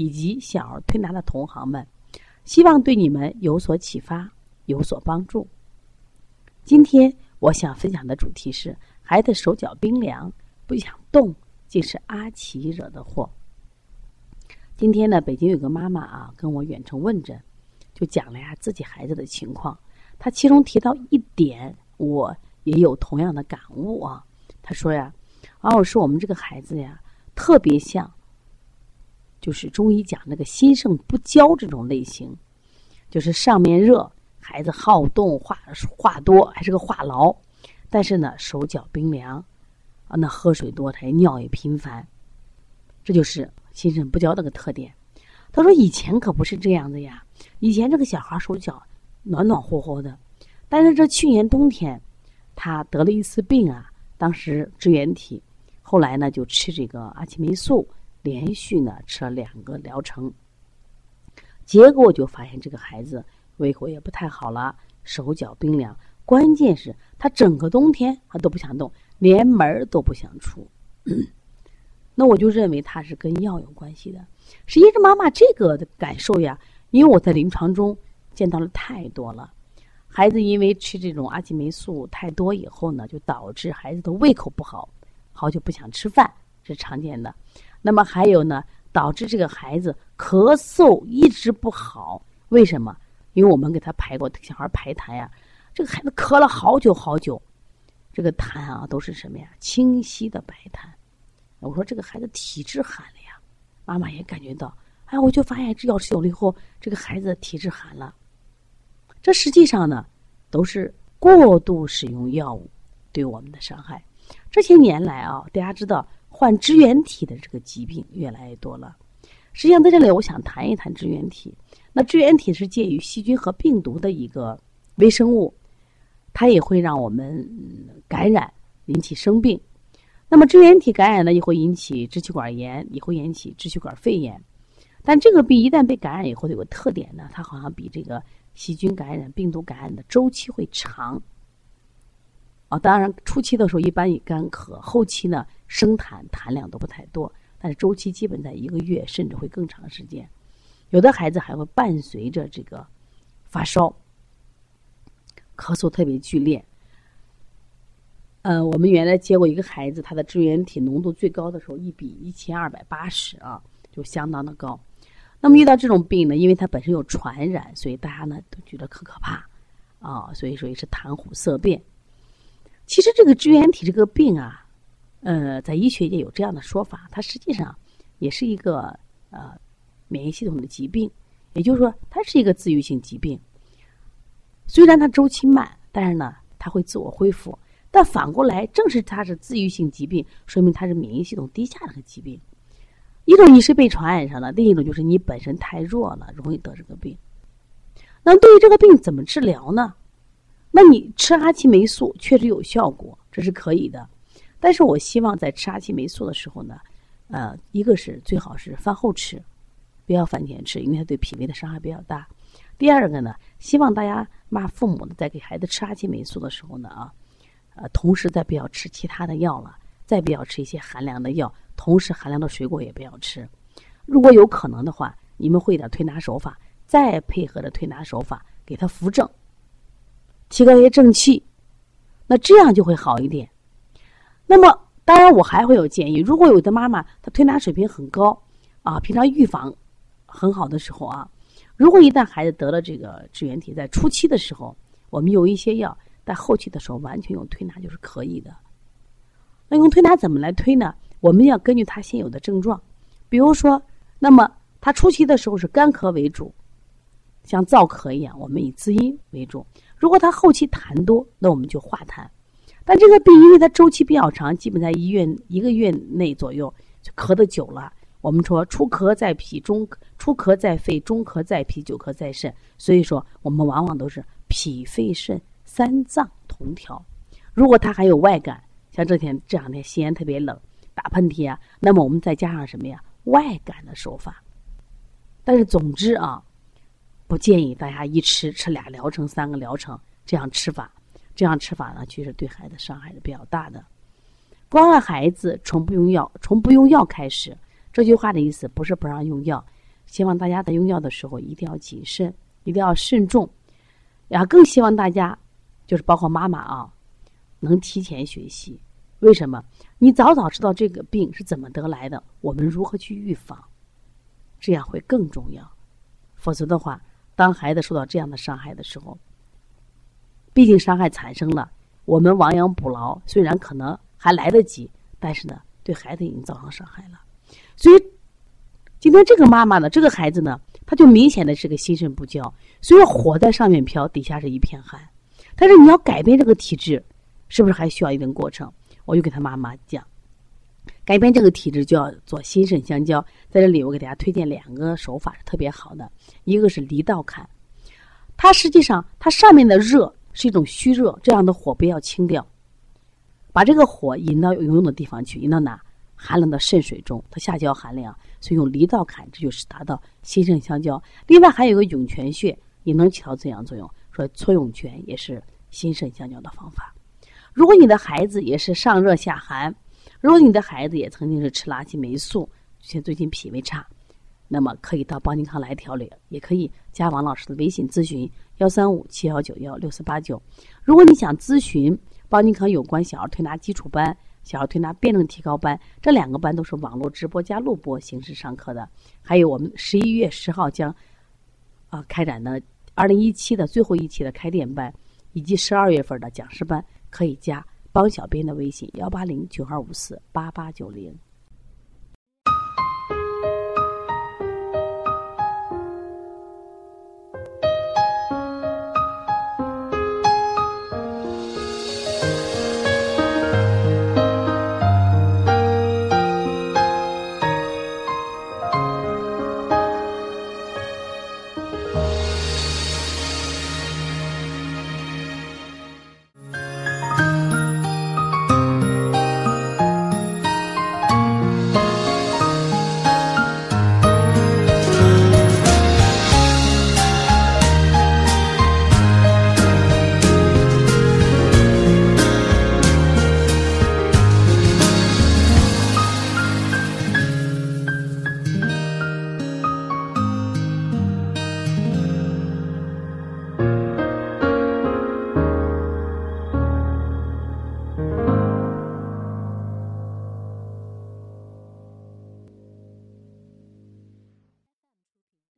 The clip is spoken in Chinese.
以及小儿推拿的同行们，希望对你们有所启发，有所帮助。今天我想分享的主题是：孩子手脚冰凉，不想动，竟是阿奇惹的祸。今天呢，北京有个妈妈啊，跟我远程问诊，就讲了呀自己孩子的情况。她其中提到一点，我也有同样的感悟啊。她说呀：“王老师，我们这个孩子呀，特别像。”就是中医讲那个心肾不交这种类型，就是上面热，孩子好动，话话多，还是个话痨，但是呢手脚冰凉，啊，那喝水多，他也尿也频繁，这就是心肾不交那个特点。他说以前可不是这样的呀，以前这个小孩手脚暖暖和和的，但是这去年冬天他得了一次病啊，当时支原体，后来呢就吃这个阿奇霉素。连续呢吃了两个疗程，结果就发现这个孩子胃口也不太好了，手脚冰凉，关键是他整个冬天他都不想动，连门都不想出。那我就认为他是跟药有关系的。实际上，妈妈这个的感受呀，因为我在临床中见到了太多了，孩子因为吃这种阿奇霉素太多以后呢，就导致孩子的胃口不好，好久不想吃饭，是常见的。那么还有呢，导致这个孩子咳嗽一直不好，为什么？因为我们给他排过小孩排痰呀，这个孩子咳了好久好久，这个痰啊都是什么呀？清晰的白痰。我说这个孩子体质寒了呀，妈妈也感觉到，哎，我就发现这药吃久了以后，这个孩子体质寒了。这实际上呢，都是过度使用药物对我们的伤害。这些年来啊，大家知道。患支原体的这个疾病越来越多了。实际上，在这里我想谈一谈支原体。那支原体是介于细菌和病毒的一个微生物，它也会让我们感染，引起生病。那么支原体感染呢，也会引起支气管炎，也会引起支气管肺炎。但这个病一旦被感染以后，有个特点呢，它好像比这个细菌感染、病毒感染的周期会长。啊，当然初期的时候一般以干咳，后期呢生痰痰量都不太多，但是周期基本在一个月甚至会更长时间。有的孩子还会伴随着这个发烧、咳嗽特别剧烈。呃，我们原来接过一个孩子，他的支原体浓度最高的时候一比一千二百八十啊，就相当的高。那么遇到这种病呢，因为它本身有传染，所以大家呢都觉得可可怕啊，所以说也是谈虎色变。其实这个支原体这个病啊，呃，在医学界有这样的说法，它实际上也是一个呃免疫系统的疾病，也就是说，它是一个自愈性疾病。虽然它周期慢，但是呢，它会自我恢复。但反过来，正是它是自愈性疾病，说明它是免疫系统低下的个疾病。一种你是被传染上的，另一种就是你本身太弱了，容易得这个病。那对于这个病怎么治疗呢？那你吃阿奇霉素确实有效果，这是可以的。但是我希望在吃阿奇霉素的时候呢，呃，一个是最好是饭后吃，不要饭前吃，因为它对脾胃的伤害比较大。第二个呢，希望大家骂父母的在给孩子吃阿奇霉素的时候呢啊，呃，同时再不要吃其他的药了，再不要吃一些寒凉的药，同时寒凉的水果也不要吃。如果有可能的话，你们会点推拿手法，再配合着推拿手法给他扶正。提高一些正气，那这样就会好一点。那么，当然我还会有建议：如果有的妈妈她推拿水平很高啊，平常预防很好的时候啊，如果一旦孩子得了这个支原体，在初期的时候，我们有一些药，在后期的时候完全用推拿就是可以的。那用推拿怎么来推呢？我们要根据他现有的症状，比如说，那么他初期的时候是干咳为主，像燥咳一样，我们以滋阴为主。如果他后期痰多，那我们就化痰。但这个病因为它周期比较长，基本在一月一个月内左右就咳得久了，我们说出咳在脾，中出咳在肺，中咳在脾，久咳在肾。所以说，我们往往都是脾肺肾三脏同调。如果他还有外感，像这天这两天西安特别冷，打喷嚏啊，那么我们再加上什么呀？外感的手法。但是总之啊，不建议大家一吃吃俩疗程、三个疗程这样吃法。这样吃法呢，其实对孩子伤害是比较大的。关爱孩子从不用药，从不用药开始。这句话的意思不是不让用药，希望大家在用药的时候一定要谨慎，一定要慎重。然后更希望大家，就是包括妈妈啊，能提前学习。为什么？你早早知道这个病是怎么得来的，我们如何去预防，这样会更重要。否则的话，当孩子受到这样的伤害的时候，毕竟伤害产生了，我们亡羊补牢，虽然可能还来得及，但是呢，对孩子已经造成伤害了。所以，今天这个妈妈呢，这个孩子呢，他就明显的是个心肾不交，所以火在上面飘，底下是一片寒。但是你要改变这个体质，是不是还需要一定过程？我就给他妈妈讲，改变这个体质就要做心肾相交。在这里，我给大家推荐两个手法是特别好的，一个是离道坎，它实际上它上面的热是一种虚热，这样的火不要清掉，把这个火引到有用的地方去，引到哪？寒冷的肾水中，它下焦寒凉，所以用离道坎，这就是达到心肾相交。另外还有个涌泉穴，也能起到这样作用。说搓涌泉也是心肾相交的方法。如果你的孩子也是上热下寒，如果你的孩子也曾经是吃垃圾霉素，且最近脾胃差，那么可以到邦尼康来调理，也可以加王老师的微信咨询幺三五七幺九幺六四八九。如果你想咨询邦尼康有关小儿推拿基础班。小儿推拿辩证提高班，这两个班都是网络直播加录播形式上课的。还有我们十一月十号将啊开展的二零一七的最后一期的开店班，以及十二月份的讲师班，可以加帮小编的微信幺八零九二五四八八九零。